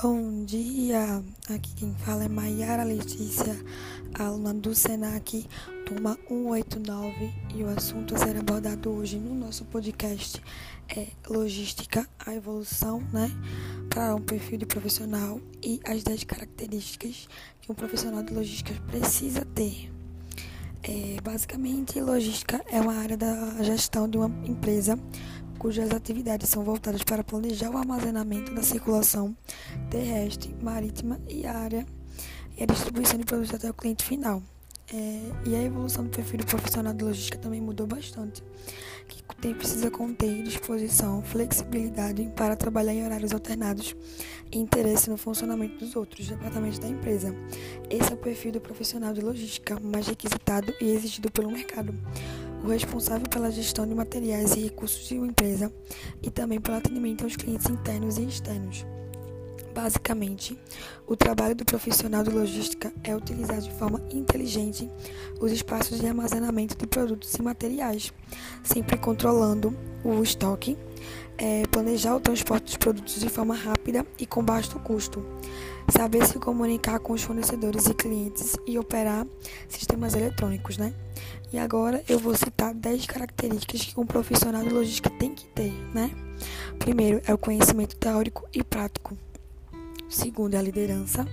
Bom dia! Aqui quem fala é Maiara Letícia, aluna do SENAC, turma 189, e o assunto a ser abordado hoje no nosso podcast é logística, a evolução, né, para um perfil de profissional e as 10 características que um profissional de logística precisa ter. É, basicamente, logística é uma área da gestão de uma empresa cujas atividades são voltadas para planejar o armazenamento da circulação terrestre, marítima e área e a distribuição de produtos até o cliente final. É, e a evolução do perfil do profissional de logística também mudou bastante, que tem, precisa conter disposição, flexibilidade para trabalhar em horários alternados e interesse no funcionamento dos outros departamentos da empresa. Esse é o perfil do profissional de logística mais requisitado e exigido pelo mercado o responsável pela gestão de materiais e recursos de uma empresa e também pelo atendimento aos clientes internos e externos. Basicamente, o trabalho do profissional de logística é utilizar de forma inteligente os espaços de armazenamento de produtos e materiais, sempre controlando o estoque, é, planejar o transporte dos produtos de forma rápida e com baixo custo, saber se comunicar com os fornecedores e clientes e operar sistemas eletrônicos, né? E agora eu vou citar 10 características que um profissional de logística tem que ter, né? Primeiro é o conhecimento teórico e prático. O segundo é a liderança.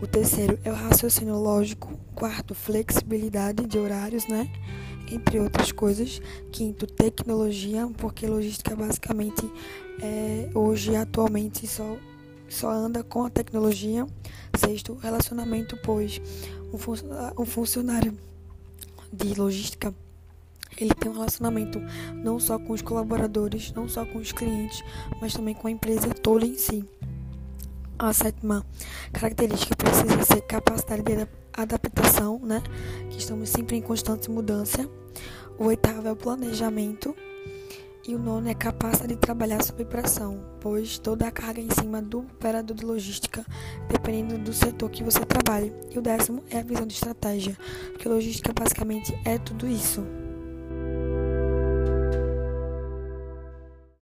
O terceiro é o raciocínio lógico. Quarto, flexibilidade de horários, né? Entre outras coisas. Quinto, tecnologia, porque logística basicamente é, hoje atualmente só só anda com a tecnologia. Sexto, relacionamento, pois um funcionário de logística ele tem um relacionamento não só com os colaboradores, não só com os clientes, mas também com a empresa toda em si. A sétima característica precisa ser capacidade de adaptação, né? Que estamos sempre em constante mudança. O oitavo é o planejamento. E o nono é capacidade de trabalhar sob pressão, pois toda a carga é em cima do operador de logística, dependendo do setor que você trabalhe. E o décimo é a visão de estratégia, que logística basicamente é tudo isso.